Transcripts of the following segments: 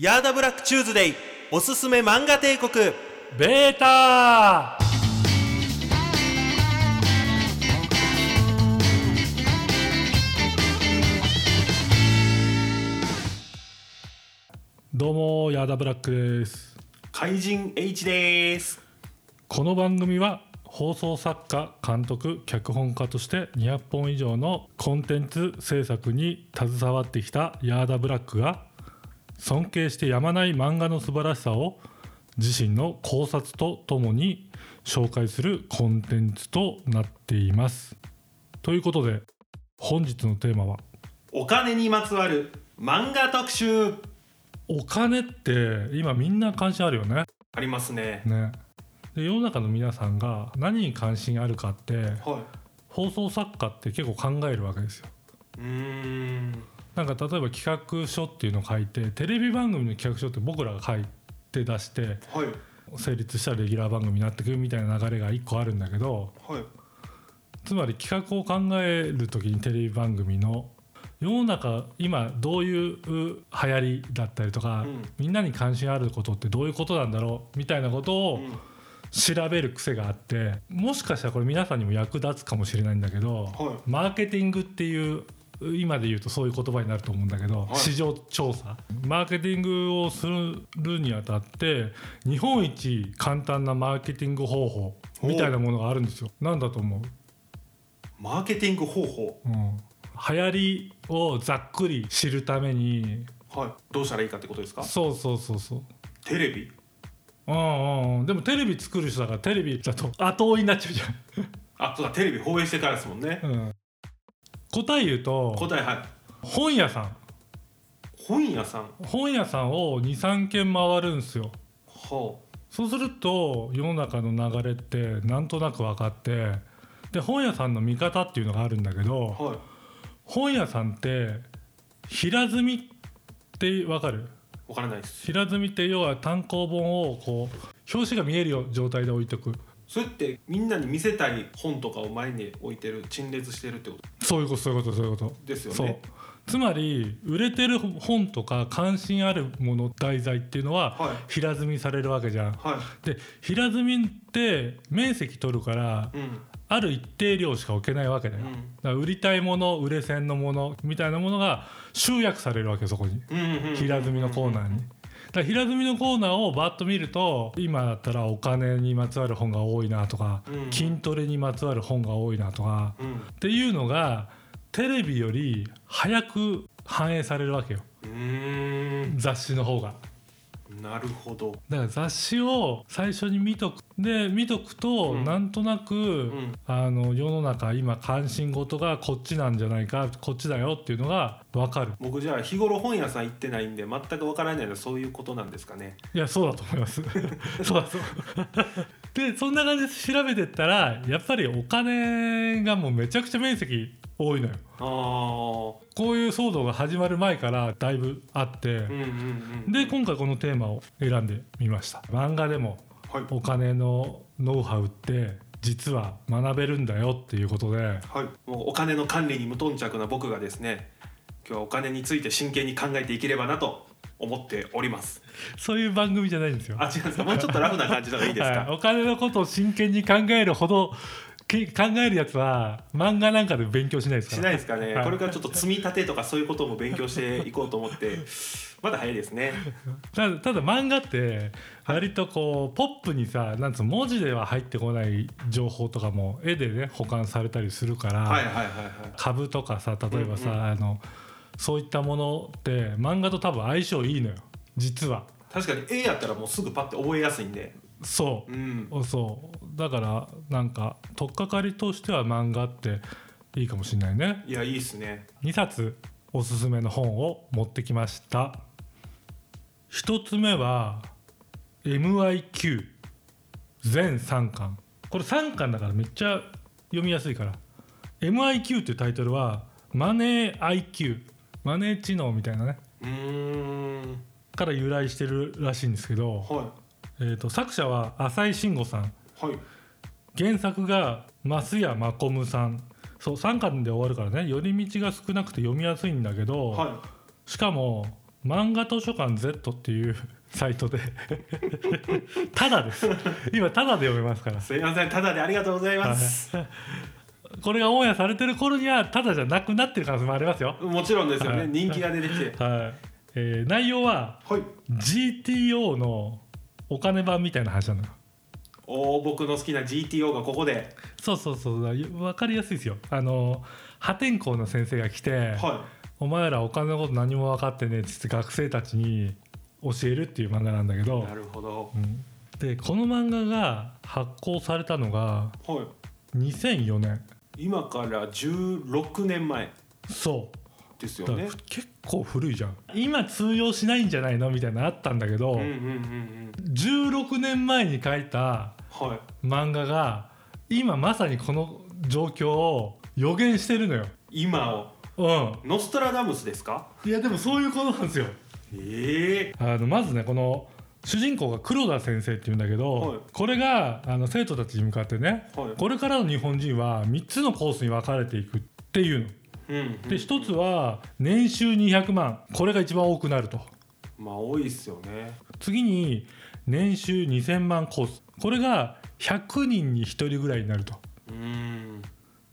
ヤーダブラックチューズデイおすすめ漫画帝国。ベータ。どうもヤーダブラックです。怪人 H です。この番組は放送作家監督脚本家として200本以上のコンテンツ制作に携わってきたヤーダブラックが尊敬してやまない漫画の素晴らしさを自身の考察とともに紹介するコンテンツとなっています。ということで本日のテーマは？お金にまつわる漫画特集お金って今みんな関心あるよね。ありますねねで世の中の皆さんが何に関心あるかっては放送作家って結構考えるわけですよ。いうーんなんか例えば企画書っていうのを書いてテレビ番組の企画書って僕らが書いて出してはい。成立したらレギュラー番組になってくるみたいな流れが1個あるんだけどはい。つまり企画を考える時にテレビ番組の世の中今どういう流行りだったりとか、うん。みんなに関心あることってどういうことなんだろうみたいなことをうん。調べる癖があってもしかしたらこれ皆さんにも役立つかもしれないんだけど、はマーケティングっていう今で言うとそういう言葉になると思うんだけど、はい。市場調査。マーケティングをするにあたって日本一簡単なマーケティング方法みたいなものがあるんですよ。なんだと思う、マーケティング方法？うん、流行りをざっくり知るために。はい。どうしたらいいかってことですか？そうそうそうそう。テレビ。うんうんうん、でもテレビ作る人だからテレビだと後追いになっちゃうじあそうだ。テレビ放映してからですもんね。ゃん。うん、答え言うと答えはい。本屋さん。本屋さん？本屋さんを23軒回るんですよ。はそうすると世の中の流れってなんとなく分かってで本屋さんの見方っていうのがあるんだけあどはい。本屋さんって平積みって分かる？わからないです。平積みって要は単行本をこう表紙が見えるよ状態で置いとくそれってみんなに見せたい本とかを前に置いてる陳列してるってこと？そういうことそういうことそういうこと。ですよね。つまり売れてる本とか関心あるもの題材っていうのははい。平積みされるわけじゃん。はで平積みって面積取るからいうん。ある一定量しか置けないわけだよ。うん。だから売りたいもの売れ線のものみたいなものが集約されるわけよそこに。うんうんうん。平積みのコーナーに。だ平積みのコーナーをバッと見ると今だったらお金にまつわる本が多いなとか、うん。筋トレにまつわる本が多いなとかうん。っていうのがテレビより早く反映されるわけよ。雑誌の方が。なるほど。だから雑誌を最初に見とくで見とくと、うん。なんとなく、ん。あの世の中今関心事がこっちなんじゃないかこっちだよっていうのが分かる。僕じゃあ日頃本屋さん行ってないんで全くわからないのはそういうことなんですかね？いやそうだと思います。そうだそうでそんな感じで調べてったらやっぱりお金がもうめちゃくちゃ面積多いのよ。ああこういう騒動が始まる前からだいぶあって、で今回このテーマを選んでみました。漫画でもはい。お金のノウハウって実は学べるんだよっていうことで。はい。もうお金の管理に無頓着な僕がですね今日はお金について真剣に考えていければなと思っております。そういう番組じゃないんですよ。あ違うんですか？もうちょっとラフな感じの方がいいですか、はい、お金のことを真剣に考えるほどけ考えるやつは漫画なんかで勉強しないですから。しないですかね、はい。これからちょっと積み立てとかそういうことも勉強していこうと思って まだ早いですね。ただただ漫画って割とこうポップにさなんつうの文字では入ってこない情報とかも絵でね保管されたりするから、はいはいはいはい。株とかさ例えばさ、うんうん。あのそういったものって漫画と多分相性いいのよ。実は。確かに絵やったらもうすぐパッて覚えやすいんでそう。うん。そう。だからなんか取っかかりとしては漫画っていいかもしれないね。いやいいっすね。2冊おすすめの本を持ってきました。1つ目は MIQ 全3巻。これ3巻だからめっちゃ読みやすいから。MIQ っていうタイトルはマネー IQ マネー知能みたいなね。から由来してるらしいんですけど、はえー、と作者は浅井慎吾さん。いはい。原作が増谷真コムさん。そう3巻で終わるからね。寄り道が少なくて読みやすいんだけど、はしかも漫画図書館 Z っていう サイトで。ただです。今ただで読めますから。すいませんただでありがとうございます、これがオンエアされてる頃にはただじゃなくなってる可能性もありますよ。もちろんですよね、はい。人気が出てきて。はい、えー内容ははい。GTO のお金版みたいな話なのよおー僕の好きな GTO がここで。そうそうそう分かりやすいですよ。あの破天荒な先生が来て、はお前らお金のこと何も分かってねえっつって学生たちに教えるっていう漫画なんだけどいなるほど。うん。でこの漫画が発行されたのがはい。2004年。今から16年前。そう。ですよね。結構古いじゃん。今通用しないんじゃないのみたいなのあったんだけど、うんうんうんうん。16年前に書いたはい。漫画が今まさにこの状況を予言してるのよ。今を？うノストラダムスですか？ん、いやでもそういうことなんですよ。ええ。あのまずねこの主人公が黒田先生っていうんだけど、はい。これがあの生徒たちに向かってねはい。これからの日本人は3つのコースに分かれていくっていうの。で1つは年収200万。これが一番多くなると。まあ多いっすよね。次に年収2000万コース。これが100人に1人ぐらいになると。うん。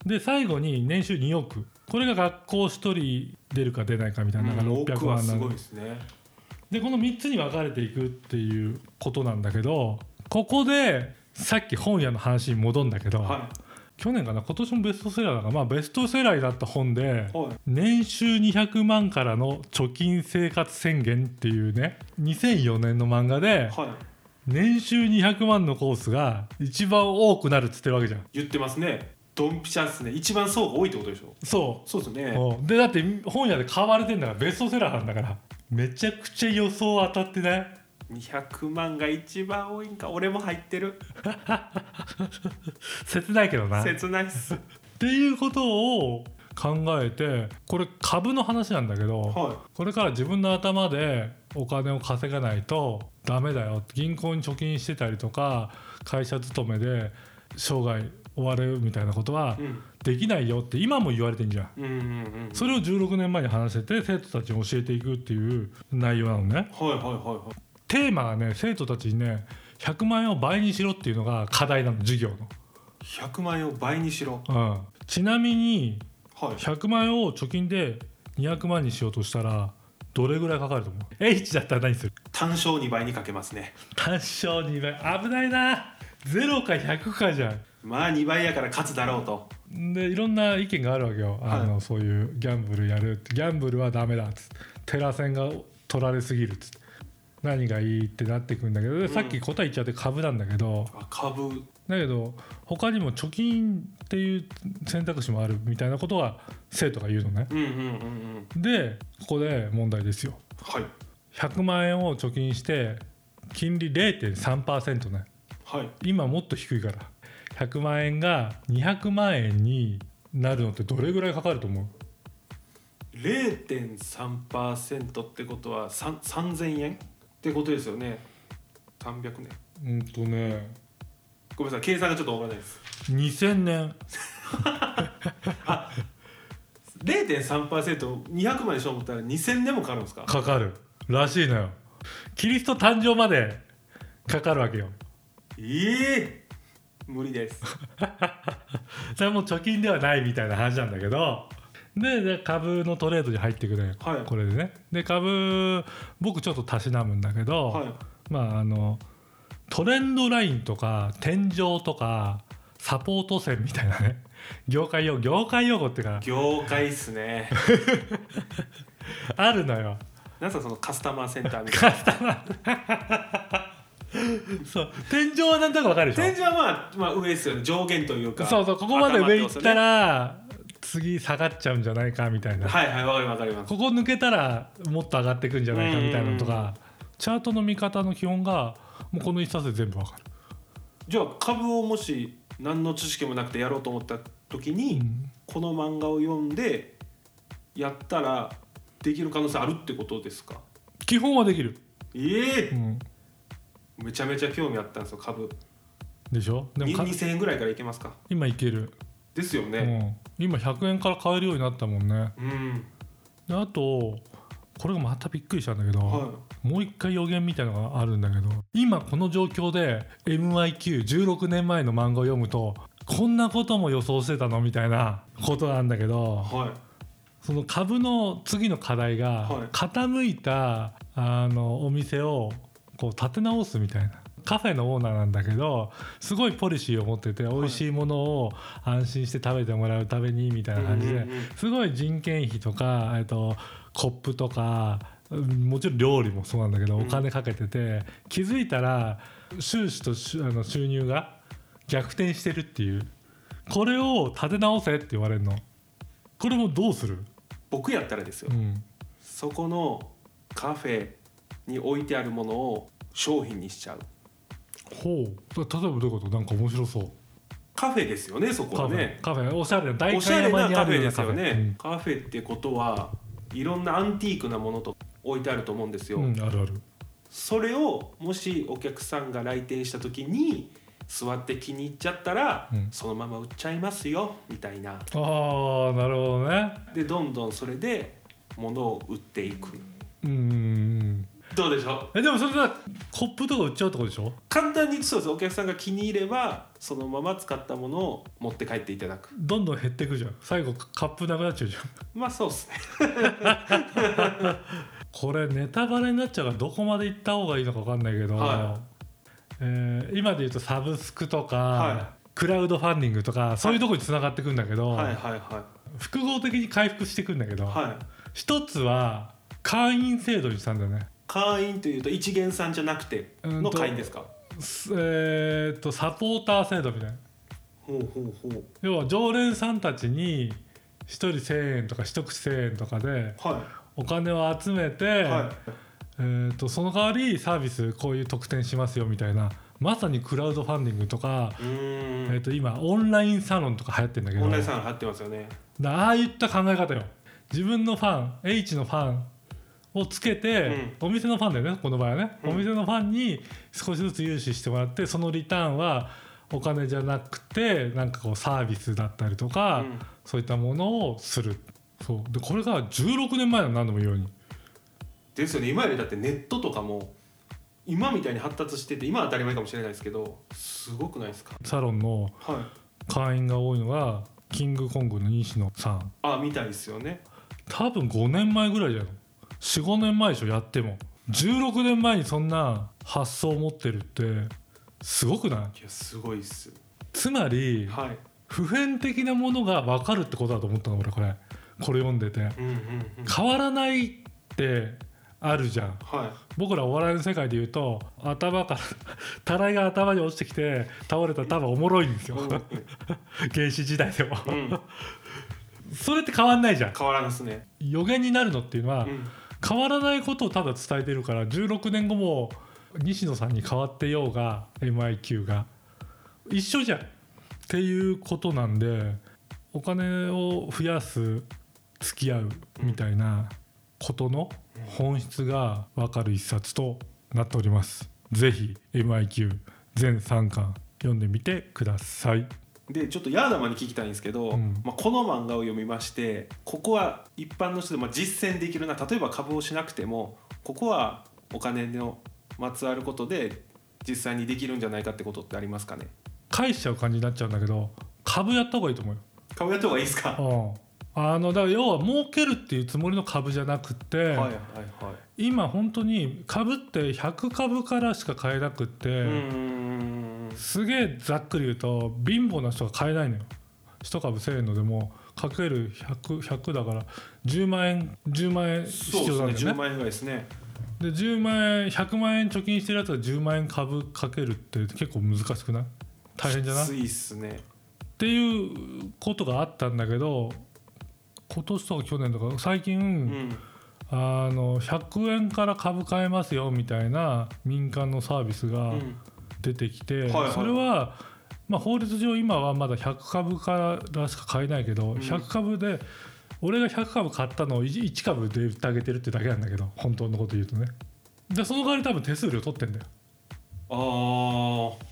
で最後に年収2億。これが学校1人出るか出ないかみたいな。のがうん600奥はす万なのごいですね。でこの3つに分かれていくっていうことなんだけどここでさっき本屋の話に戻るんだけど、は去年かな？今年もベストセラーだからまあベストセラーになった本でいはい。年収200万からの貯金生活宣言っていうね2004年の漫画ではい。年収200万のコースが一番多くなるっつってるわけじゃん。言ってますね。ドンピシャっすね。一番層が多いってことでしょ？そう。そうですね。うん。でだって本屋で買われてんだからベストセラーなんだから。めちゃくちゃ予想当たってない？200万が一番多いんか俺も入ってる。切ないけどな。っ切ないっす。ていうことを考えてこれ株の話なんだけどはこれから自分の頭でお金を稼がないとダメだよ。銀行に貯金してたりとか会社勤めで生涯終わるみたいなことはできないよって今も言われてんじゃん。うんうんうんそれを16年前に話してて生徒たちに教えていくっていう内容なのね。はいはいはいはいテーマがね生徒たちにね100万円を倍にしろっていうのが課題なの授業100万円を倍にしろ。の、うん、ちなみにはい。100万円を貯金で200万にしようとしたらどれぐらいかかると思う？H だったら何する？単勝2倍にかけますね。単勝2倍。危ないな。0か100かじゃん。まあ2倍やから勝つだろうと。でいろんな意見があるわけよ、あのそういうギャンブルやるギャンブルはダメだっつって。テラセンが取られすぎるっつって何がいいってなってくんだけどでさっき答え言っちゃって株なんだけど、あ株。だけど他にも貯金っていう選択肢もあるみたいなことは生徒が言うのね。うんうんうんうん。でここで問題ですよ。はい。100万円を貯金して金利0.3%ね。はい。今もっと低いから。100万円が200万円になるのってどれぐらいかかると思う？0.3%ってことは3 3000円？ってことですよね。300年。うんとね。ごめんなさい計算がちょっとわからないです。2000年。0.3%200 万にしようと思ったら2000年もかかるんですか？かかる。らしいのよ。キリスト誕生までかかるわけよ。ええ無理です。それはもう貯金ではないみたいな話なんだけどでで株のトレードに入ってくる、はい。これでね。で株僕ちょっとたしなむんだけど、はい。まああのトレンドラインとか天井とかサポート線みたいなね。業界用業界用語っていうか業界っすね。あるのよ。なんすかそのカスタマーセンターみたいな。そう。天井はなんとなくわかるでしょ？天井はまあ、まあ、上ですよね。上限というか。そうそう。ここまで上行った頭ら次下がっちゃうんじゃないかみたいな。はいはいわかりますわかります。ここ抜けたらもっと上がっていくんじゃないかみたいなのとかチャートの見方の基本がもうこの一冊で全部わかる、じゃあ株をもし何の知識もなくてやろうと思った時に、この漫画を読んでやったらできる可能性あるってことですか？基本はできる、ええうん、めちゃめちゃ興味あったんですよ株。でしょ？でもにか2000円ぐらいからいけますか。今いける、ですよね。うん、今100円から買えるようになったもんね。うん、であとこれがまたびっくりしたんだけど、はもう一回予言みたいなのがあるんだけど今この状況で MIQ16 年前の漫画を読むとこんなことも予想してたのみたいなことなんだけどいはい。その株の次の課題がはい。傾いたあのお店をこう立て直すみたいな。カフェのオーナーなんだけどすごいポリシーを持ってて美味しいものを安心して食べてもらうためにみたいな感じですごい人件費とか、えっと、コップとかうんもちろん料理もそうなんだけどうん。お金かけてて、気づいたら収支と収あの収入が逆転してるっていう。これを立て直せって言われるの。これもどうする、僕やったらですよ。うん、そこのカフェに置いてあるものを商品にしちゃうほう。例えばどういうこと？なんか面白そう。カフェですよねそこはね。カフェ。おしゃれな大おしゃれなカフェでるようなカフェすよね、カフェ。ってことはいろんなアンティークなものと置いてあると思うんですよ、うん、うん、あるある。それをもしお客さんが来店した時に座って気に入っちゃったら、うん。そのまま売っちゃいますよみたいな。ああなるほどね。でどんどんそれで物を売っていく。うんどうでしょう？えでもそれさコップとか売っちゃうってことでしょ？簡単にそうですお客さんが気に入ればそのまま使ったものを持って帰っていただく。どんどん減っていくじゃん。最後カップなくなっちゃうじゃん。まあそうですね。これネタバレになっちゃうからどこまで行った方がいいのか分かんないけど、はえー今で言うとサブスクとか、はクラウドファンディングとかそういうとこにつながってくんだけど、はいはいは複合的に回復してくんだけど、いはい。一つは会員制度にしたんだよね。会員というと一元さんじゃなくての会員ですか？すえーっとサポーター制度みたいな。ほうほうほう。要は常連さんたちに1人1,000円とか一口1,000円とかではお金を集めて、い。はえー、とその代わりサービスこういう特典しますよみたいなまさにクラウドファンディングとか、えー、と今オンラインサロンとか流行ってるんだけど。オンラインさん入ってますよね。だああいった考え方よ。自分のファン H のファンをつけて、お店のファンだよねこの場合はね、うん。お店のファンに少しずつ融資してもらってそのリターンはお金じゃなくてなんかこうサービスだったりとか、うん。そういったものをする。そう。でこれが16年前の何度も言うように。ですよね。今よりだってネットとかも今みたいに発達してて今は当たり前かもしれないですけどすごくないですか？サロンのはい。会員が多いのがキングコングの西野さん。あみたいですよね。多分5年前ぐらいじゃない？45年前でしょやっても。16年前にそんな発想を持ってるってすごくない？いやすごいっすつまりはい。普遍的なものが分かるってことだと思ったの俺これ。これ読んでて。うんうんうん。変わらないってあるじゃん。はい。僕らお笑いの世界で言うと頭からたらいが頭に落ちてきて倒れたら多分おもろいんですよ。うん。原始時代でも。うん。それって変わんないじゃん。変わらんですね。予言になるのっていうのは、うん変わらないことをただ伝えてるから16年後も西野さんに変わってようが MIQ が一緒じゃんっていうことなんでお金を増やす付き合うみたいなことの本質が分かる一冊となっております。ぜひ MIQ 全3巻読んでみてください。でちょっとヤーダマンに聞きたいんですけど、うん。まあ、この漫画を読みましてここは一般の人でも実践できるな例えば株をしなくてもここはお金のまつわることで実際にできるんじゃないかってことってありますかね？返しちゃう感じになっちゃうんだけど株やった方がいいと思うよ。株やった方がいいですか、うん。あのだから要は儲けるっていうつもりの株じゃなくて、はいはいはい。今本当に株って100株からしか買えなくって、うーんすげえざっくり言うと貧乏な人が買えないのよ。1株1000円のでもかける 100, 100だから10万円10万円必10要なんだよね。万円ぐらいですね。で10万円100万円貯金してるやつが10万円株かけるって結構難しくない？大変じゃない？きついっすね。っていうことがあったんだけど今年とか去年とか最近、うん。あの100円から株買えますよみたいな民間のサービスがうん出てきて、はいはい。それは、まあ、法律上今はまだ100株からしか買えないけど、ん。100株で俺が100株買ったのを 1, 株で売ってあげてるってだけなんだけど本当のこと言うとね。でその代わり多分手数料取ってんだよ。ああ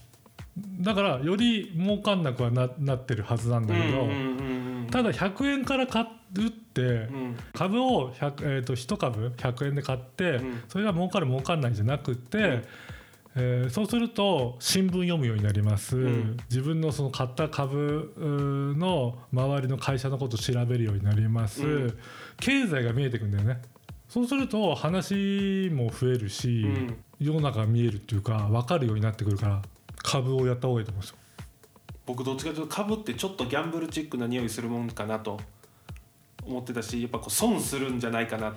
だからより儲かんなくはななってるはずなんだけど、うんうんうんうんただ100円から買うっって、うん。株を100、えー、と1株100円で買って、うん。それが儲かる儲かんないじゃなくて、えーそうすると新聞読むようになります、ん。自分のその買った株の周りの会社のことを調べるようになります、うん。経済が見えてくんだよね。そうすると話も増えるし、うん。世の中が見えるっていうか分かるようになってくるから株をやった方がいいと思うんですよ。僕どっちかというと株ってちょっとギャンブルチックな匂いするもんかなと。思ってたしやっぱこう損するんじゃないかなっ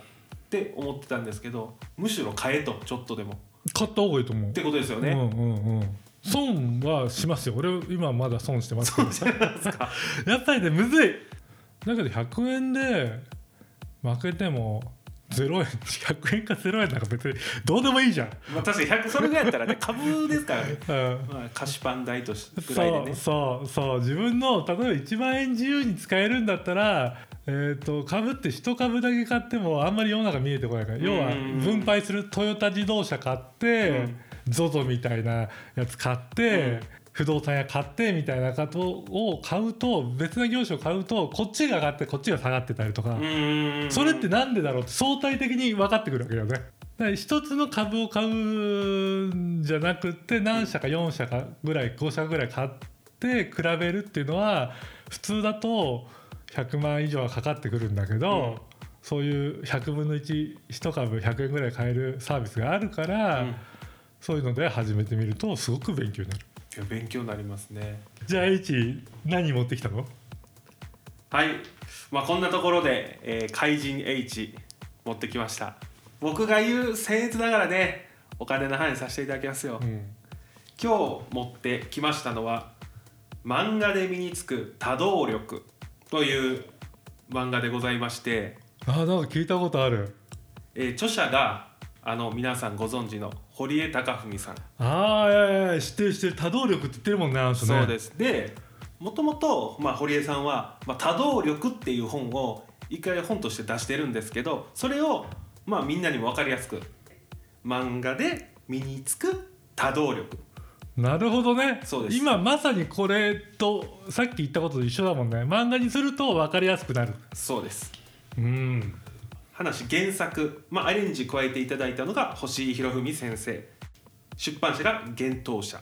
て思ってたんですけどむしろ買えとちょっとでも。っ買った方がいいと思う。てことですよね、うんうんうん。損はしますよ。俺今まだ損してますけど。やっぱりねむずい。だけど100円で負けても0円100円か0円なんか別にどうでもいいじゃん、まあ、確かに100それぐらいやったらね 株ですからね、うん。まあ、菓子パン代としぐらいでね。そうそうそう。自分の例えば1万円自由に使えるんだったら、えー、と株って1株だけ買ってもあんまり世の中見えてこないから。要はうん分配するトヨタ自動車買って、うん。ZOZO みたいなやつ買って、うん。不動産屋買ってみたいなことを買うと別な業種を買うとこっちが上がってこっちが下がってたりとか、それってなんでだろうって相対的に分かってくるわけよね。だから一つの株を買うんじゃなくて何社か4社かぐらい5社ぐらい買って比べるっていうのは普通だと100万以上はかかってくるんだけど、うん。そういう100分の11株100円ぐらい買えるサービスがあるから、うん。そういうので始めてみるとすごく勉強になる。いや勉強になりますね。じゃあ H 何持ってきたの？はい、まあ、こんなところで、えー怪人 H 持ってきました。僕が言う僭越ながらねお金の範囲させていただきますよ、うん。今日持ってきましたのは漫画で身につく多動力という漫画でございまして、あーなんか聞いたことある。えー著者があの皆さんご存知の堀江貴文さん。ああいやいや知ってる知ってる。多動力って言ってるもんねあの人ね。そうです。でもともと、まあ、堀江さんは「まあ、多動力」っていう本を一回本として出してるんですけどそれを、まあ、みんなにも分かりやすく漫画で身につく多動力なるほどね。今まさにこれとさっき言ったことと一緒だもんね。漫画にすると分かりやすくなる。そうです。うん。話原作、まあ、アレンジ加えていただいたのが星井博文先生。出版社が幻冬社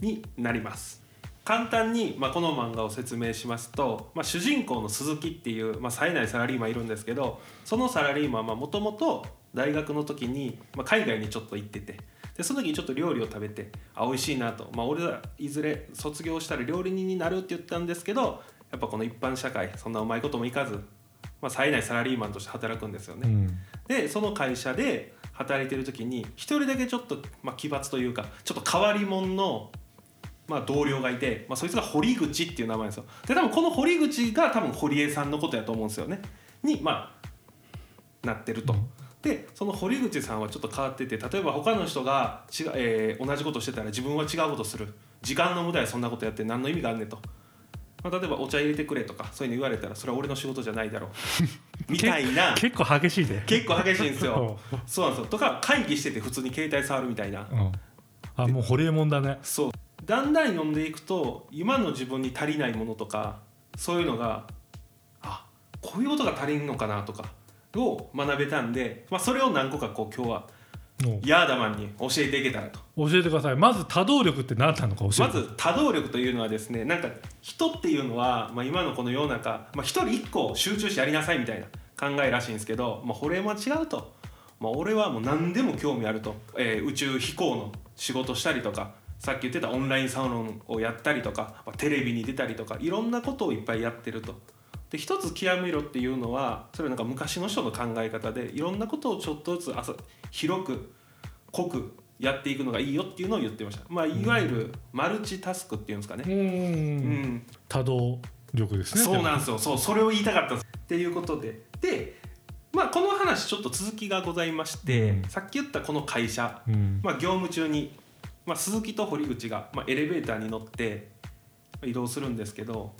になります。簡単に、まあ、この漫画を説明しますと、まあ、主人公の鈴木っていう、まあ、冴えないサラリーマンいるんですけどそのサラリーマンはもともと大学の時に、まあ、海外にちょっと行っててでその時にちょっと料理を食べてあ美味しいなと、まあ、俺らいずれ卒業したら料理人になるって言ったんですけどやっぱこの一般社会そんなうまいこともいかず、まあ、冴えないサラリーマンとして働くんですよね。うん。でその会社で働いてる時に一人だけちょっと、まあ、奇抜というかちょっと変わり者の、まあ、同僚がいて、まあ、そいつが堀口っていう名前ですよ。で多分この堀口が多分堀江さんのことやと思うんですよね。にまあなってると。でその堀口さんはちょっと変わってて例えば他の人が違う、えー同じことしてたら自分は違うことする。時間の無駄やそんなことやって何の意味があんねんと、まあ、例えばお茶入れてくれとかそういうの言われたらそれは俺の仕事じゃないだろう。みたいな。結構激しいで結構激しいんですよ。そうなんですよ。とか会議してて普通に携帯触るみたいな。うん。あもうホリエモンだね。そう。だんだん読んでいくと今の自分に足りないものとかそういうのがあこういうことが足りんのかなとかを学べたんで、まあ、それを何個かこう今日はもヤーダマンに教えていけたらと。う教えてください。まず多動力って何なのか教えてまず多動力というのはですねなんか人っていうのは、まあ、今のこの世の中、まあ、一人一個集中してやりなさいみたいな考えらしいんですけど、まあ、これは違うと、まあ、俺はもう何でも興味あると、えー宇宙飛行の仕事したりとかさっき言ってたオンラインサロンをやったりとか、まあテレビに出たりとかいろんなことをいっぱいやってると。で一つ極めろっていうのはそれはなんか昔の人の考え方でいろんなことをちょっとずつ朝広く濃くやっていくのがいいよっていうのを言ってました、まあ、いわゆるマルチタスクっていうんですかね、うん。うん。多動力ですねそうなんですよ。そうそれを言いたかったっていうことで。で、まあ、この話ちょっと続きがございまして、うん。さっき言ったこの会社、うん。まあ、業務中に、まあ、鈴木と堀口が、まあ、エレベーターに乗って移動するんですけど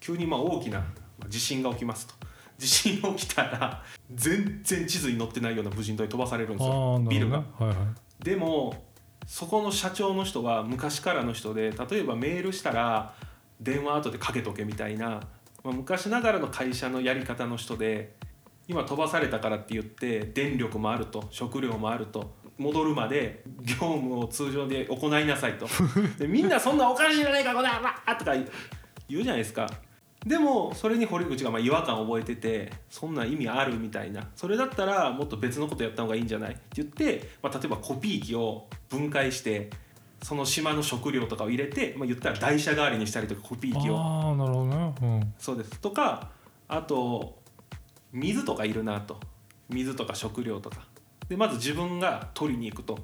急にまあ大きなまあ地震が起きますと。地震起きたら全然地図に載ってないような無人島に飛ばされるんですあよビルが。はいはい。でもそこの社長の人は昔からの人で例えばメールしたら電話後でかけとけみたいな、ままあ、昔ながらの会社のやり方の人で今飛ばされたからって言って電力もあると食料もあると戻るまで業務を通常で行いなさいと。でみんなそんなおかしいじゃないかこの野郎とか言うじゃないですかでもそれに堀口がまあ違和感を覚えててそんな意味あるみたいな。それだったらもっと別のことやった方がいいんじゃない？って言って、まあ、例えばコピー機を分解してその島の食料とかを入れて、まあ、言ったら台車代わりにしたりとかコピー機を。ああなるほどね。うん。そうです。とかあと水とかいるなと。水とか食料とか。でまず自分が取りに行くと。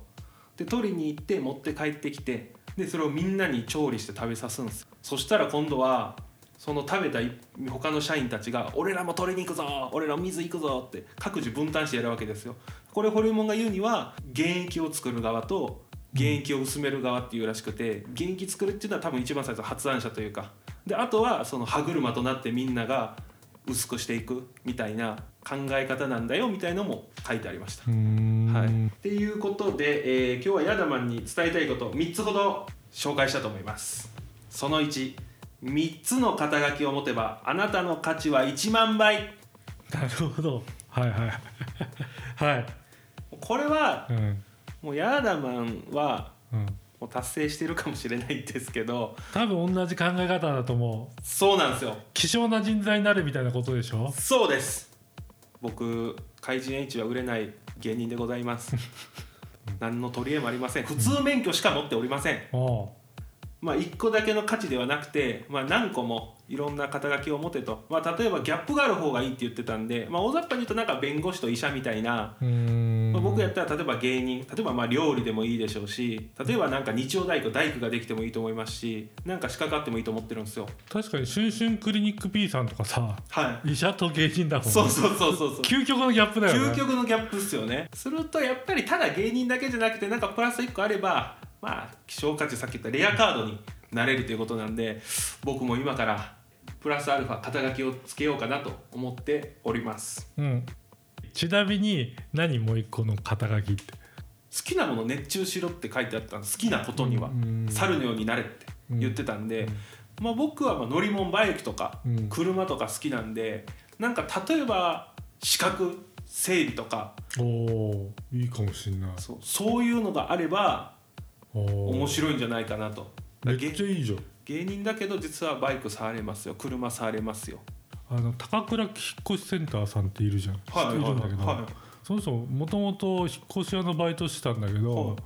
で取りに行って持って帰ってきて。でそれをみんなに調理して食べさすんです。そしたら今度はその食べたい他の社員たちが「俺らも取りに行くぞ俺らも水行くぞ」って各自分担してやるわけですよ。これホルモンが言うには原液を作る側と原液を薄める側っていうらしくて原液作るっていうのは多分一番最初発案者というか。であとはその歯車となってみんなが薄くしていくみたいな考え方なんだよみたいのも書いてありました。はい、っていうことで、えー今日はヤダマンに伝えたいこと3つほど紹介したと思います。その13つの肩書きを持てばあなたの価値は1万倍。なるほど。はいはい。はい。これはうん。もうヤダマンはうん。もう達成してるかもしれないんですけど多分同じ考え方だと思う。そうなんですよ。希少な人材になるみたいなことでしょ？そうです。僕怪人 H は売れない芸人でございます。何の取り柄もありません。普通免許しか持っておりません。おうまあ1個だけの価値ではなくて、まあ、何個もいろんな肩書きを持てと、まあ、例えばギャップがある方がいいって言ってたんで、まあ、大雑把に言うとなんか弁護士と医者みたいな、まあ、僕やったら例えば芸人。例えばまあ料理でもいいでしょうし例えばなんか日曜大工大工ができてもいいと思いますしなんか仕掛かってもいいと思ってるんですよ。確かに「シュンシュンクリニック P」さんとかさはい。医者と芸人だもんね。そうそうそうそうそう。究極のギャップだよね。究極のギャップっすよね。するとやっぱりただ芸人だけじゃなくてなんかプラス1個あればまあ希少価値さっき言ったレアカードになれるということなんで僕も今からプラスアルファ肩書きをつけようかなと思っております。うん。ちなみに何もう一個の肩書きって？好きなもの熱中しろって書いてあったんです好きなことには。うん。猿のようになれって言ってたんで、まあ、僕はまあ乗り物バイクとかうん。車とか好きなんでなんか例えば資格整備とか。おいいかもしんない。そうそういうのがあれば面白いんじゃないかなと。めっちゃいいじゃん。芸人だけど実はバイク触れますよ。車触れますよ。あの高倉引っ越しセンターさんっているじゃん、はい知ってるんだけど、はいその人もともと引っ越し屋のバイトしてたんだけど、はい。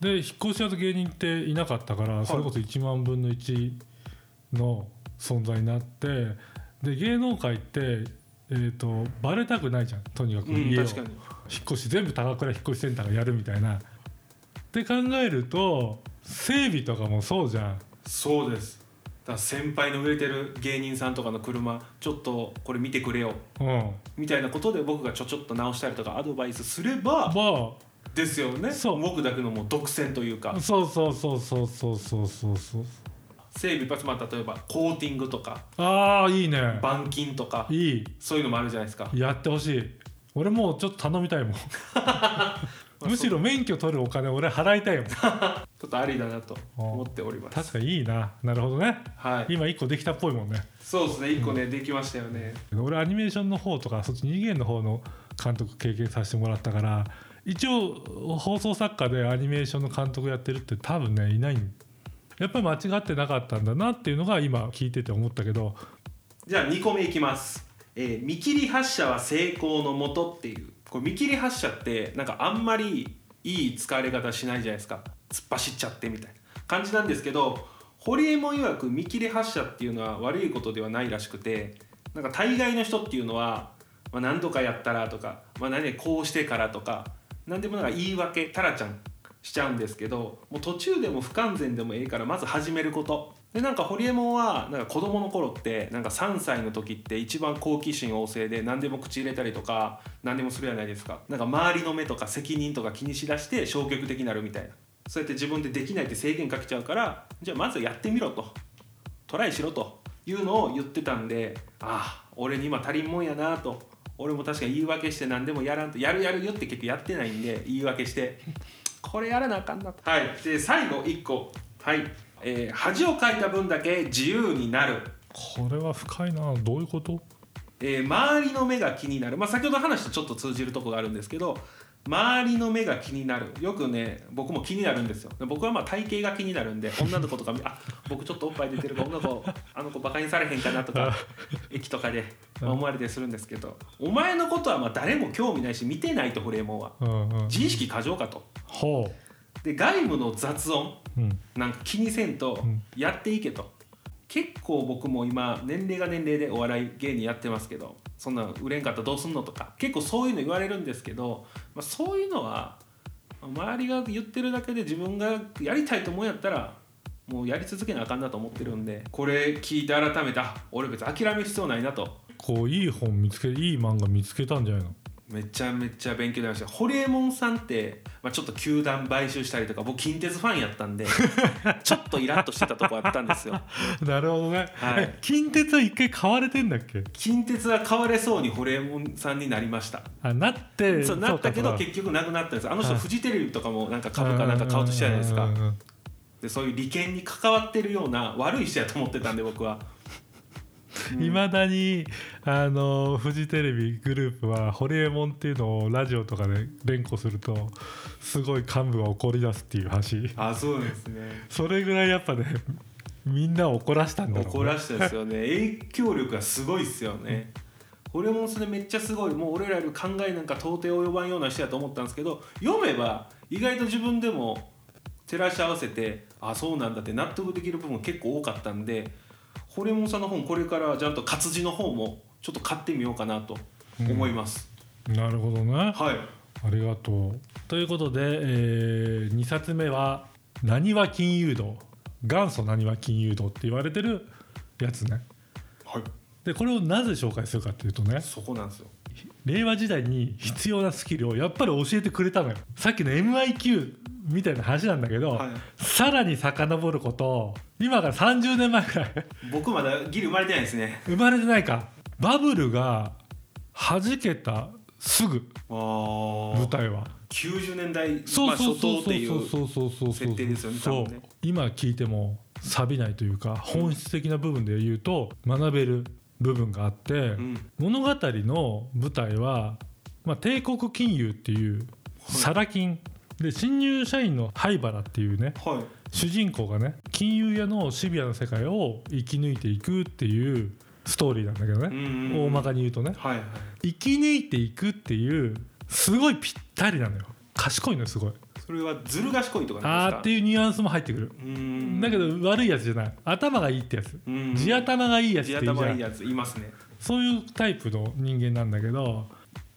で引っ越し屋と芸人っていなかったから、い。それこそ1万分の1の存在になってで芸能界って、えー、とバレたくないじゃん。とにかくうん、家を、確かに。引っ越し全部高倉引っ越しセンターがやるみたいな。って考えると整備とかもそうじゃん。そうです。だ先輩の売れてる芸人さんとかの車ちょっとこれ見てくれよ。うん、みたいなことで僕がちょちょっと直したりとかアドバイスすればまですよね。そう。僕だけのもう独占というか。あそうそうそうそうそうそうそうそう。整備一発まあ例えばコーティングとか。ああいいね。板金とか。いい。そういうのもあるじゃないですか。やってほしい。俺もうちょっと頼みたいもん むしろ免許取るお金俺払いたいもん ちょっとありだなと思っております。確かにいいな。なるほどね。はい。今1個できたっぽいもんね。そうですね1個ね、できましたよね。俺アニメーションの方とかそっち二次元の方の監督経験させてもらったから一応放送作家でアニメーションの監督やってるって多分ねいない。んやっぱり間違ってなかったんだなっていうのが今聞いてて思ったけど。じゃあ2個目いきます、えー見切り発車は成功のもとっていうこれ見切り発車ってなんかあんまりいい使われ方しないじゃないですか。突っ走っちゃってみたいな感じなんですけど堀江門曰く見切り発車っていうのは悪いことではないらしくてなんか大概の人っていうのは、まあ、何とかやったらとか、まあ、何こうしてからとか何でもなんか言い訳タラちゃんしちゃうんですけどもう途中でも不完全でもいいからまず始めること。でなんかホリエモンはなんか子供の頃ってなんか3歳の時って一番好奇心旺盛で何でも口入れたりとか何でもするじゃないですか。なんか周りの目とか責任とか気にしだして消極的になるみたいな。そうやって自分でできないって制限かけちゃうからじゃあまずやってみろと。トライしろと。いうのを言ってたんでああ俺に今足りんもんやなと。俺も確かに言い訳して何でもやらんと。やるやるよって結局やってないんで言い訳して。これやらなあかんなと。はい。で最後1個。はい、えー恥をかいた分だけ自由になる。これは深いな。どういうこと？えー周りの目が気になる、まあ、先ほどの話とちょっと通じるとこがあるんですけど周りの目が気になる。よくね僕も気になるんですよ。僕はまあ体型が気になるんで女の子とか見あ僕ちょっとおっぱい出てるから女の子あの子バカにされへんかなとか 駅とかでまあ思われたりするんですけどお前のことはまあ誰も興味ないし見てないとホレモンは。うんうん。自意識過剰かと。ほで外部の雑音う、うん、なんか気にせんとうん。やっていけと、結構僕も今年齢が年齢でお笑い芸人やってますけどそんな売れんかったらどうすんのとか結構そういうの言われるんですけど、まあ、そういうのは周りが言ってるだけで自分がやりたいと思うんやったらもうやり続けなあかんなと思ってるんでこれ聞いて改めてあ俺別に諦める必要ないなと。こういい本見つけいい漫画見つけたんじゃないの？めちゃめちゃ勉強になりました。ホリエモンさんって、まあ、ちょっと球団買収したりとか僕近鉄ファンやったんで ちょっとイラッとしてたとこあったんですよ。なるほどね、はい。え 近鉄は一回買われてんだっけ？近鉄は買われそうにホリエモンさんになりました。あなってそうなったけど結局なくなったんですあの人はい。フジテレビとかもなんか株かなんか買おうとしたじゃないですか。でそういう利権に関わってるような悪い人やと思ってたんで僕は。いまだにあのフジテレビグループはホリエモンっていうのをラジオとかで連呼するとすごい幹部が怒り出すっていう話。あそうですね。それぐらいやっぱねみんなを怒らしたんだね、怒らしたですよね。影響力がすごいっすよね。ホリエモンそれめっちゃすごい。もう俺らより考えなんか到底及ばんような人やと思ったんですけど読めば意外と自分でも照らし合わせてあそうなんだって納得できる部分結構多かったんでホリエモンさんの本これからちゃんと活字の方もちょっと買ってみようかなと思います。なるほどね。はい。ありがとう。ということで、え2冊目は「なにわ金融道」元祖なにわ金融道って言われてるやつね。はい。でこれをなぜ紹介するかっていうとねそこなんですよ。令和時代に必要なスキルをやっぱり教えてくれたのよ。さっきの MIQ みたいな話なんだけど、はい。さらに遡ること今から30年前くらい。僕まだギリ生まれてないですね。生まれてないか。バブルが弾けたすぐあ。舞台は。90年代そうそうそうそうまあ初頭っていうそうそうそうそう設定ですよね多そう今聞いても錆びないというか本質的な部分で言うと学べる部分があって、うん。物語の舞台は、まあ、帝国金融っていうサラ金。で新入社員の灰原っていうねはい。主人公がね金融屋のシビアな世界を生き抜いていくっていうストーリーなんだけどね、大まかに言うとね。はいはい。生き抜いていくっていうすごいぴったりなのよ。賢いのよすごいそれはずる賢いとかあーなんですか？っていうニュアンスも入ってくる。だけど悪いやつじゃない。頭がいいってやつ。うん。地頭がいいやつって地いうじゃん。頭いいやついますね。そういうタイプの人間なんだけど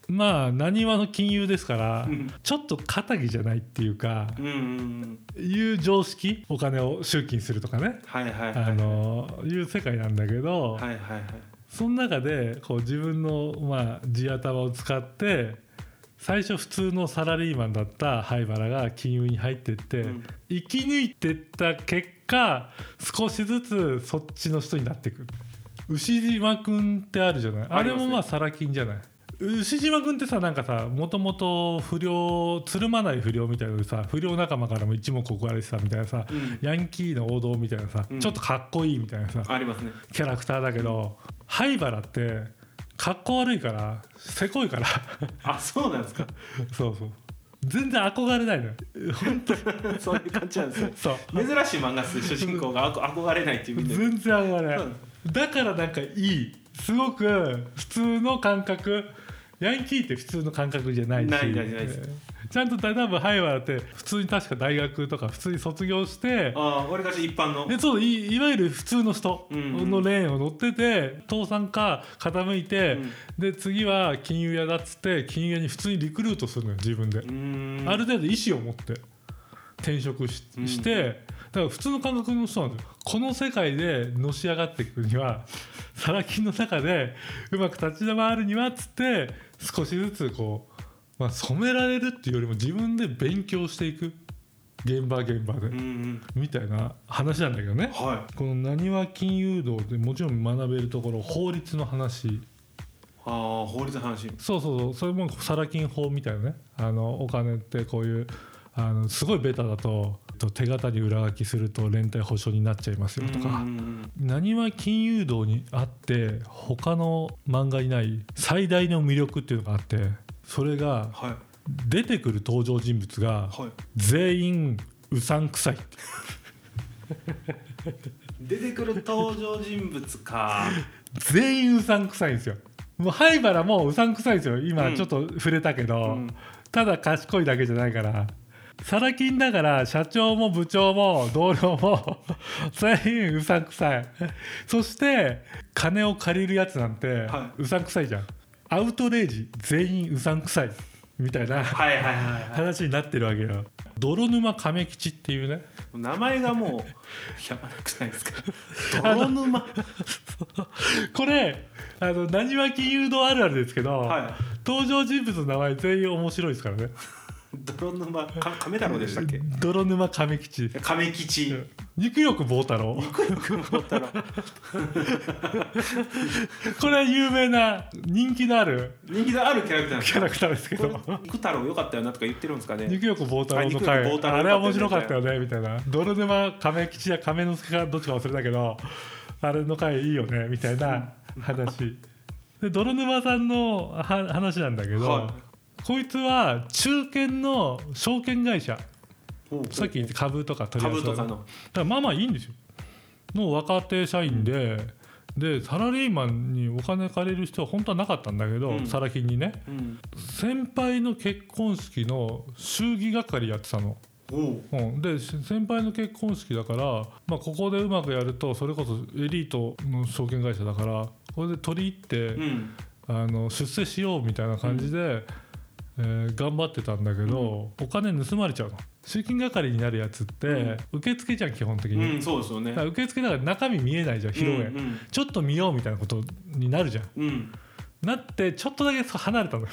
まあなにわの金融ですからうん。ちょっと肩着じゃないっていうかうんいう常識お金を集金するとかね。はいはいはい。あのいう世界なんだけど、はいはいはい。その中でこう自分の、まあ、地頭を使って最初普通のサラリーマンだった灰原が金融に入ってって、うん。生き抜いてった結果少しずつそっちの人になっていく。牛島くんってあるじゃない？あれもまあサラ金じゃない？牛島くんってさなんかさもともと不良つるまない不良みたいなさ不良仲間からも一目置かれてたみたいなさ、うん。ヤンキーの王道みたいなさ、うん。ちょっとかっこいいみたいなさありますね。キャラクターだけど灰原ってかっこ悪いからせこいから。あそうなんですか。そうそう。全然憧れないのよ。そういう感じなんですよ そう。珍しい漫画っす主人公が。憧れないっていう意味で。全然憧れない、うん。だからなんかいい。すごく普通の感覚。ヤンキーって普通の感覚じゃないし。ないないないですちゃんと多分ハイワーって普通に確か大学とか普通に卒業してああ俺が一般の。でそういいわゆる普通の人うんのレーンを乗ってて倒産か傾いて、うん。で次は金融屋だっつって金融屋に普通にリクルートするのよ自分で、ある程度意思を持って転職し,、うん。てだから普通の感覚の人なんですよ。この世界でのし上がっていくにはサラ金の中でうまく立ち回るにはっつって少しずつこう、まあ、染められるっていうよりも自分で勉強していく。現場現場で、みたいな話なんだけどね。はこのなにわ金融道でもちろん学べるところ法律の話。いああ法律の話。そうそうそう。それもサラ金法みたいなね。あのお金ってこういうあのすごいベタだとと手形に裏書きすると連帯保証になっちゃいますよとか、うん。なにわ金融道にあって他の漫画にない最大の魅力っていうのがあってそれがはい。出てくる登場人物がはい。全員うさんくさい。出てくる登場人物か。全員うさんくさいんですよ。もう灰原もうさんくさいんですよ。今ちょっと触れたけど、うん。ただ賢いだけじゃないから。サラ金だから社長も部長も同僚も 全員うさんくさい。そして金を借りるやつなんてはうさんくさいじゃんアウトレイジ全員うさんくさいみたいな話になってるわけよ。泥沼亀吉っていうね。い名前がもうやばくないですか？泥沼。これあの何は金融道あるあるですけど、は登場人物の名前全員面白いですからね。い 泥沼か亀太郎でしたっけ？泥沼亀吉。亀吉。肉欲棒太郎。肉欲持ったらこれは有名な人気のある？人気のあるキャラクターキャラクターですけど。肉太郎よかったよなとか言ってるんですかね？肉欲棒太郎の回あれは面白かったよねみたいな。泥沼亀吉や亀之助かどっちか忘れたけどあれの回いいよねみたいな話。で泥沼さんのは話なんだけど、はこいつは中堅の証券会社。さっき言った株とか取り扱の。だからまあまあいいんですよ。の若手社員で、でサラリーマンにお金借りる必要は本当はなかったんだけど、うん。サラ金にね。うん。先輩の結婚式の祝儀係やってたの。ほう。うん、でし先輩の結婚式だから、まあ、ここでうまくやるとそれこそエリートの証券会社だからこれで取り入って、うん。あの出世しようみたいな感じで、えー頑張ってたんだけど、お金盗まれちゃうの。集金係になるやつって、受付じゃん基本的に、うんそうですよね。だから受付だから中身見えないじゃん披露宴、うん。ちょっと見ようみたいなことになるじゃん。うん。うんなってちょっとだけ離れたのよ。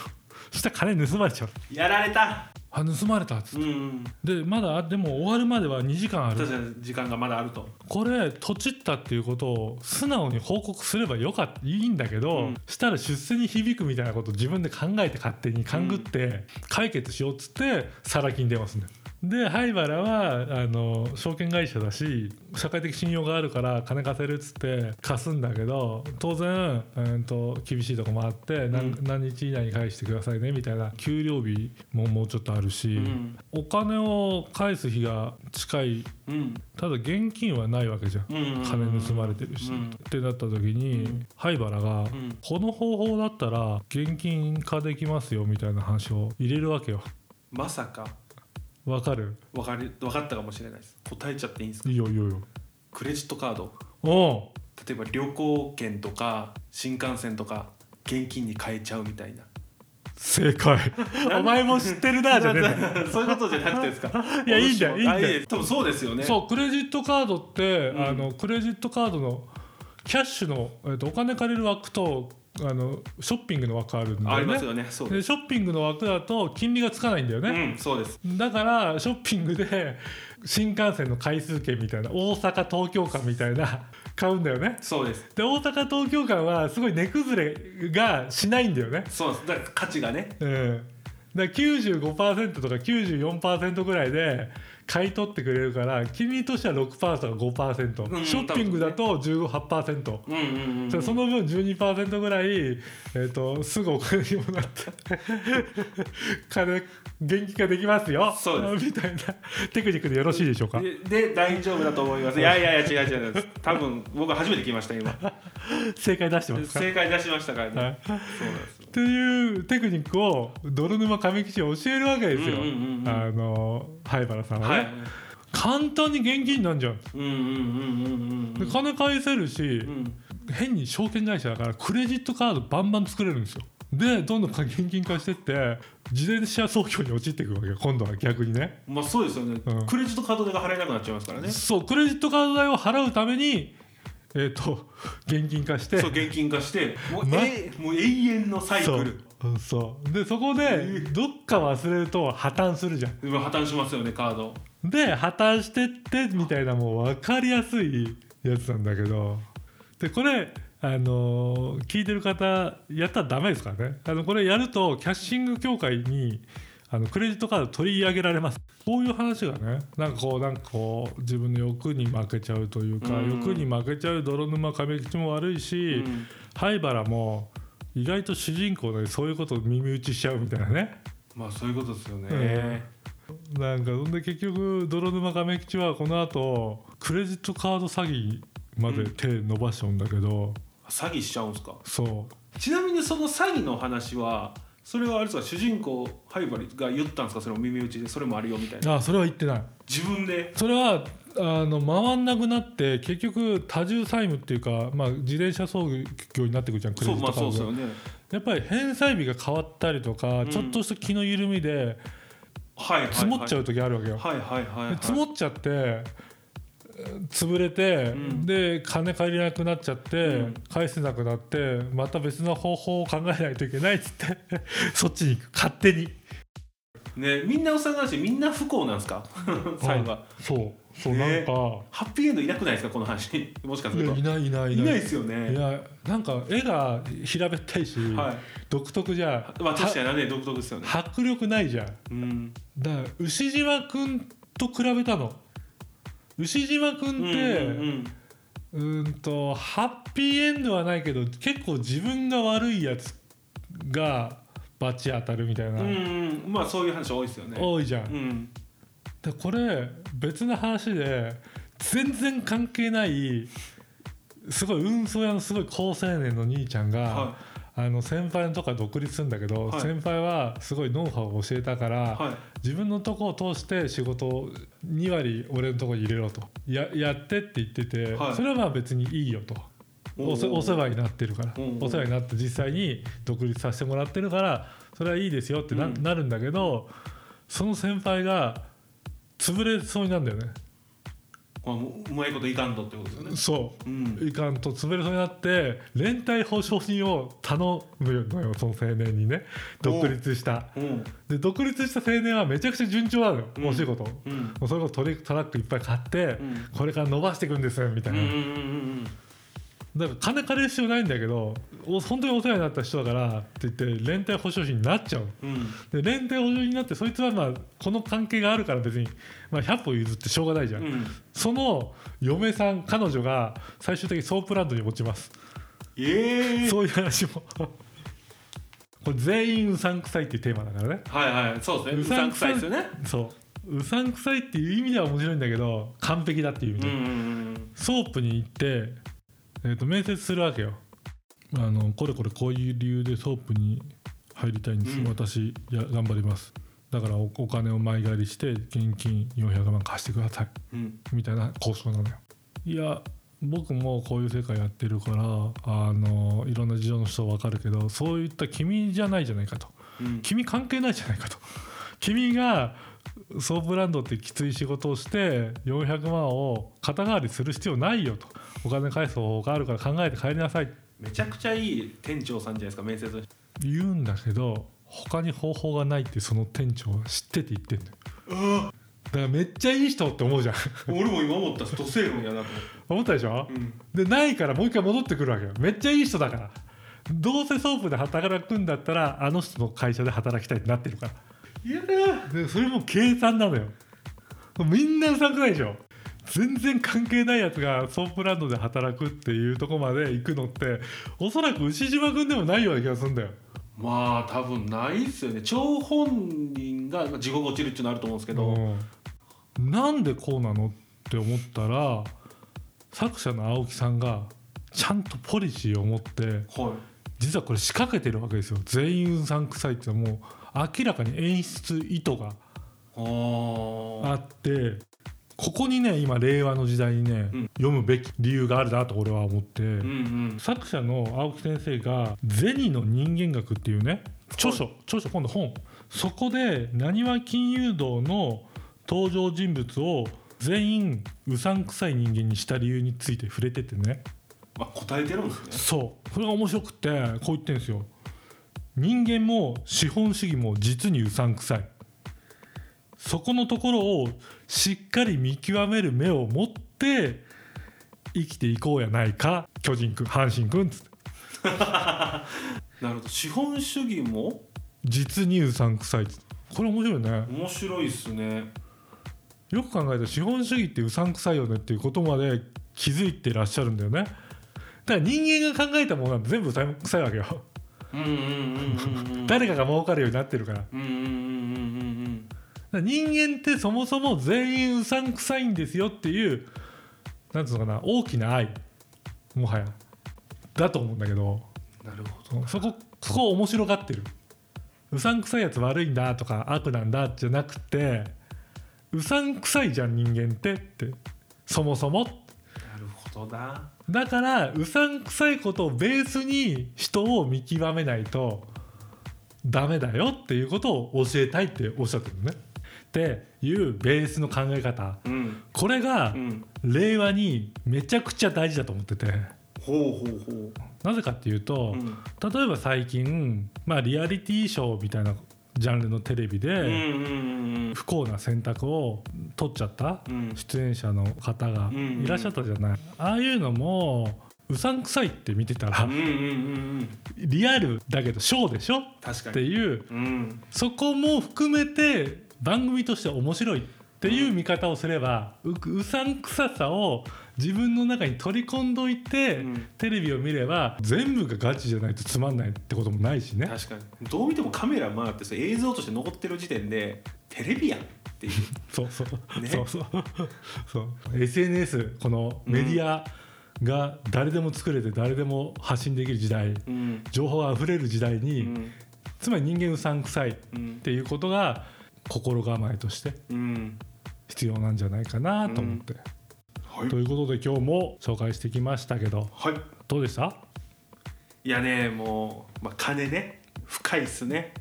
そしたら金盗まれちゃう。やられたあ盗まれたっつって、うんうん。でまだでも終わるまでは2時間ある。確かに時間がまだあると。これとちったっていうことを素直に報告すればよかったいいんだけど、うん。したら出世に響くみたいなことを自分で考えて勝手に勘ぐって解決しようっつってサラ金電話するんだよ。で灰原はあの証券会社だし社会的信用があるから金貸せるっつって貸すんだけど当然、うん、と厳しいとこもあって、何うん。何日以内に返してくださいねみたいな給料日ももうちょっとあるし、うん。お金を返す日が近い。うん。ただ現金はないわけじゃん。うん。金盗まれてるし、うん。ってなった時に、うん。灰原が、うん。この方法だったら現金化できますよみたいな話を入れるわけよ。まさかわかる？分かり分かったかもしれないです。答えちゃっていいんですか？いいよいいよ。いいよクレジットカード。おう。例えば旅行券とか新幹線とか現金に変えちゃうみたいな。正解。お前も知ってるなじゃねえ そういうことじゃなくてですか？いやいいんだよい。いんだよ。多分そうですよね。そうクレジットカードって、うん。あのクレジットカードのキャッシュの、えっとお金借りる枠とあのショッピングの枠あるんだよね。ありますよね。そうででショッピングの枠だと金利がつかないんだよね、うんそうです。だからショッピングで新幹線の回数券みたいな大阪東京間みたいな買うんだよね。そうです。で大阪東京間はすごい値崩れがしないんだよね。そうです。だから価値がね。うん。だから95%とか94%ぐらいで買い取ってくれるから金利としては6%とか5%、うんショッピングだと18%、うんうんうんそその分12%ぐらい、えー、とすぐお金にもなって 金元気化できますよ。そうでみたいな。テクニックでよろしいでしょうか？でで大丈夫だと思います。いやいやいや違う違う多分僕初めて聞きました今。正解出してますか？正解出しましたからね、はい。そうなんです。よっていうテクニックを泥沼亀吉に教えるわけですよ、あの灰原さんはね、はい。簡単に現金になるじゃん。金返せるし、うん。変に証券会社だからクレジットカードバンバン作れるんですよ。でどんどん現金化してって自転車操業に陥っていくわけよ今度は逆にね。まあそうですよね、うん。クレジットカード代が払えなくなっちゃいますからね。そうクレジットカード代を払うためにえっ、と現金化して。そう現金化してもう,、まえもう永遠のサイクル。うんそう。でそこでどっか忘れると破綻するじゃん。破綻しますよねカード。で破綻してってみたいなもう分かりやすいやつなんだけど。でこれあのー聞いてる方やったらダメですからね。あのこれやるとキャッシング協会にあのクレジットカード取り上げられます。こういう話がねなんかこうなんかこう自分の欲に負けちゃうというか、うん。欲に負けちゃう泥沼亀吉も悪いし、うん。灰原も意外と主人公でそういうことを耳打ちしちゃうみたいなね。まあそういうことですよね、なんかほんで結局泥沼亀吉はこの後クレジットカード詐欺まで手伸ばしちゃうんだけど、詐欺しちゃうんですか？そう。ちなみにその詐欺の話はそれはあれですか主人公ハイバリが言ったんですか？それを耳打ちでそれもあるよみたいな。あそれは言ってない。自分で？それはあの回んなくなって結局多重債務っていうか、まあ、自転車操業になってくるじゃんクレジットカードが、あそうですよね。やっぱり返済日が変わったりとか、ん。ちょっとした気の緩みではいはいはい。積もっちゃう時あるわけよ、はいはいはい、はい、で積もっちゃってえー潰れて、うん。で金借りれなくなっちゃって、うん。返せなくなってまた別の方法を考えないといけないっつって そっちに行く勝手に。ねみんな幼いしみんな不幸なんですか？最後は。そう。そう、ね。なんか。ハッピーエンドいなくないですか？この話。もしかすると。いやいないいないいない。ですよね。いやなんか絵が平べったいし、はい。独特じゃまあ確かにね独特ですよね。は迫力ないじゃん。うん。だから牛島君と比べたの牛島君うんって、うん。うーんとハッピーエンドはないけど結構自分が悪いやつがバチ当たるみたいな、うんうん。まあそういう話多いですよね。多いじゃん、うん。でこれ別の話で全然関係ないすごい運送屋のすごい好青年の兄ちゃんが、はあの先輩のとこから独立するんだけど、はい。先輩はすごいノウハウを教えたから、いはい。自分のとこを通して仕事を2割俺のとこに入れろと。ややってって言ってて、はい。それはまあ別にいいよと。お世話になってるから。お世話になって実際に独立させてもらってるからそれはいいですよってな,、うん。なるんだけどその先輩が潰れそうになるんだよねまあううまいこといかんとってことですよね。そう。うん。いかんと潰れそうになって連帯保証人を頼むのよその青年にね。独立した。う。んで独立した青年はめちゃくちゃ順調なのよ、うん。お仕事。もうん。うそれこそトリトラックいっぱい買って、うん。これから伸ばしていくんですみたいな、うんうんうんだから金借りる必要ないんだけどお本当にお世話になった人だからって言って連帯保証人になっちゃう。うん。うんで連帯保証人になってそいつはまあこの関係があるから別に、まあ、100歩譲ってしょうがないじゃん、うん。その嫁さん彼女が最終的にソープランドに落ちます。ええそういう話も。これ全員うさんくさいっていうテーマだからね。はいはい。そうですね。うさんくさいですよね。そう。うさんくさいっていう意味では面白いんだけど完璧だっていう意味で、うんうん。ソープに行って、えー、と面接するわけよ。あのこれこれこういう理由でソープに入りたいんです、うん。私や頑張ります。だからおお金を前借りして現金400万貸してください。うん。みたいな交渉なのよ。いや僕もこういう世界やってるからあのいろんな事情の人分かるけどそういった君じゃないじゃないかと。うん。君関係ないじゃないかと。君がソープランドってきつい仕事をして400万を肩代わりする必要ないよと。お金返す方法があるから考えて帰りなさい。めちゃくちゃいい店長さんじゃないですか面接の人。言うんだけど他に方法がないってその店長は知ってて言ってんのよ。だからめっちゃいい人って思うじゃん。俺も今思ったド正論やなと思ったでしょ？うん。でないからもう一回戻ってくるわけよ。めっちゃいい人だから。どうせソープで働くんだったらあの人の会社で働きたいってなってるから。いやだでそれも計算なのよ。みんなうさんくないでしょ。全然関係ないやつがソープランドで働くっていうとこまで行くのっておそらく牛島君でもないような気がするんだよ。まあ多分ないっすよね。張本人がまあ地獄落ちるっていうのあると思うんですけど、うん。なんでこうなのって思ったら作者の青木さんがちゃんとポリシーを持ってはい。実はこれ仕掛けてるわけですよ。全員うさんくさいってもう明らかに演出意図があってここにね今令和の時代にね、うん。読むべき理由があるなと俺は思って、うんうん。作者の青木先生が「銭の人間学」っていうね著書著書今度本。そこでなにわ金融道の登場人物を全員うさんくさい人間にした理由について触れててね。まあ答えてるんですね。そう。それが面白くてこう言ってるんですよ人間も資本主義も実にうさんくさい。そこのところをしっかり見極める目を持って生きていこうやないか巨人くん阪神くんっつって。なるほど。資本主義も？実にうさんくさい。っつってこれ面白いね。面白いっすね。よく考えたら資本主義ってうさんくさいよねっていうことまで気づいてらっしゃるんだよね。だから人間が考えたものなんて全部うさんくさいわけよ誰かが儲かるようになってるから。人間ってそもそも全員うさんくさいんですよっていうなんつうのかな大きな愛もはや。だと思うんだけど。なるほど。そこそこを面白がってる。うさんくさいやつ悪いんだとか悪なんだじゃなくてうさんくさいじゃん人間ってって。そもそも。なるほどなだからうさんくさいことをベースに人を見極めないとダメだよっていうことを教えたいっておっしゃってるのね。っていうベースの考え方。うん。これがうん。令和にめちゃくちゃ大事だと思ってて。ほうほうほなぜかっていうとううん。例えば最近、まあ、リアリティショーみたいなジャンルのテレビで不幸な選択を取っちゃったうん。出演者の方がいらっしゃったじゃない、ああいうのもうさんくさいって見てたらうんうんうんうん。リアルだけどショーでしょ？って確かに。いううんそこも含めて番組として面白いっていう。見方をすればううさん。くささを自分の中に取り込んどいて、うん。テレビを見れば全部がガチじゃないとつまんないってこともないしね。確かに。どう見てもカメラ回ってさ映像として残ってる時点でテレビやんっていう。そうそう、ね。そうそう。そう。SNS このメディアが誰でも作れて誰でも発信できる時代。うん。情報あふれる時代うに、ん。つまり人間うさんくさいっうん。ていうことが心構えとしてうん。必要なんじゃないかなと思って。はい。ということで今日も紹介してきましたけどはい。どうでした？いやねもう、まあ、金ね。深いっすね。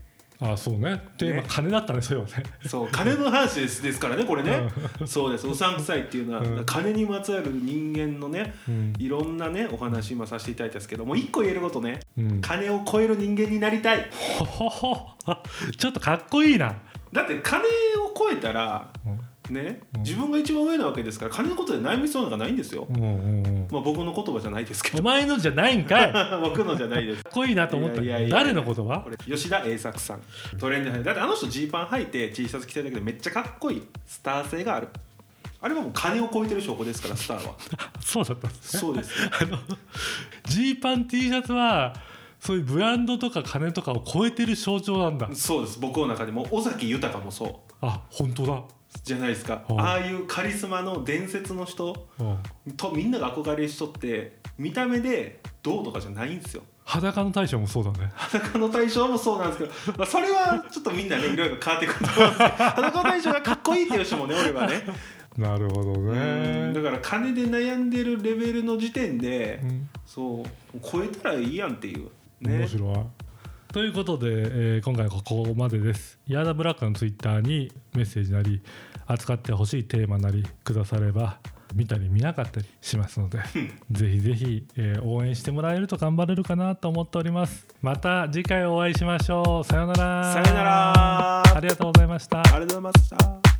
あそうね。テーマね金だったねそれはね。そう金の話ですですからねこれね。そうです。うさんくさいっていうのは、うん。金にまつわる人間のねうん、いろんなねお話今させていただいたんですけどもう一個言えることね。うん、金を超える人間になりたい。ほほほ。あ ちょっとかっこいいな、だって金を超えたらねうん。自分が一番上なわけですから金のことで悩みそうなんかないんですよ。うんうんうん、まあ僕の言葉じゃないですけど。お前のじゃないんかい。か 僕のじゃないです。っこいいなと思ったいやいや誰の言葉？これ吉田栄作さん。トレンド入だってあの人ジーパン履いて T シャツ着てるだけでめっちゃかっこいいスター性がある。あれはもう金を超えてる証拠ですからスターは。そうだったんですね。そうですジーパン T シャツはそういうブランドとか金とかを超えてる象徴なんだ。そうです。僕の中でも尾崎豊もそう。あ本当だじゃないですか。う。んああいうカリスマの伝説の人う。んとみんなが憧れる人って見た目でどうとかじゃないんですよ。裸の大将もそうだね。裸の大将もそうなんですけど、まあ、それはちょっとみんなねいろいろ変わってくると思うんですけど裸の大将がかっこいいっていう人もね俺はね。なるほどうんだねから金で悩んでるレベルの時点で、うん。そう超えたらいいやんっていう。ね。面白い。ということで、えー今回はここまでです。ヤーダブラックのツイッターにメッセージなり扱ってほしいテーマなりくだされば見たり見なかったりしますのでぜひぜひ、えー応援してもらえると頑張れるかなと思っております。また次回お会いしましょう。さようなら。さよならありがとうございました。ありがとうございました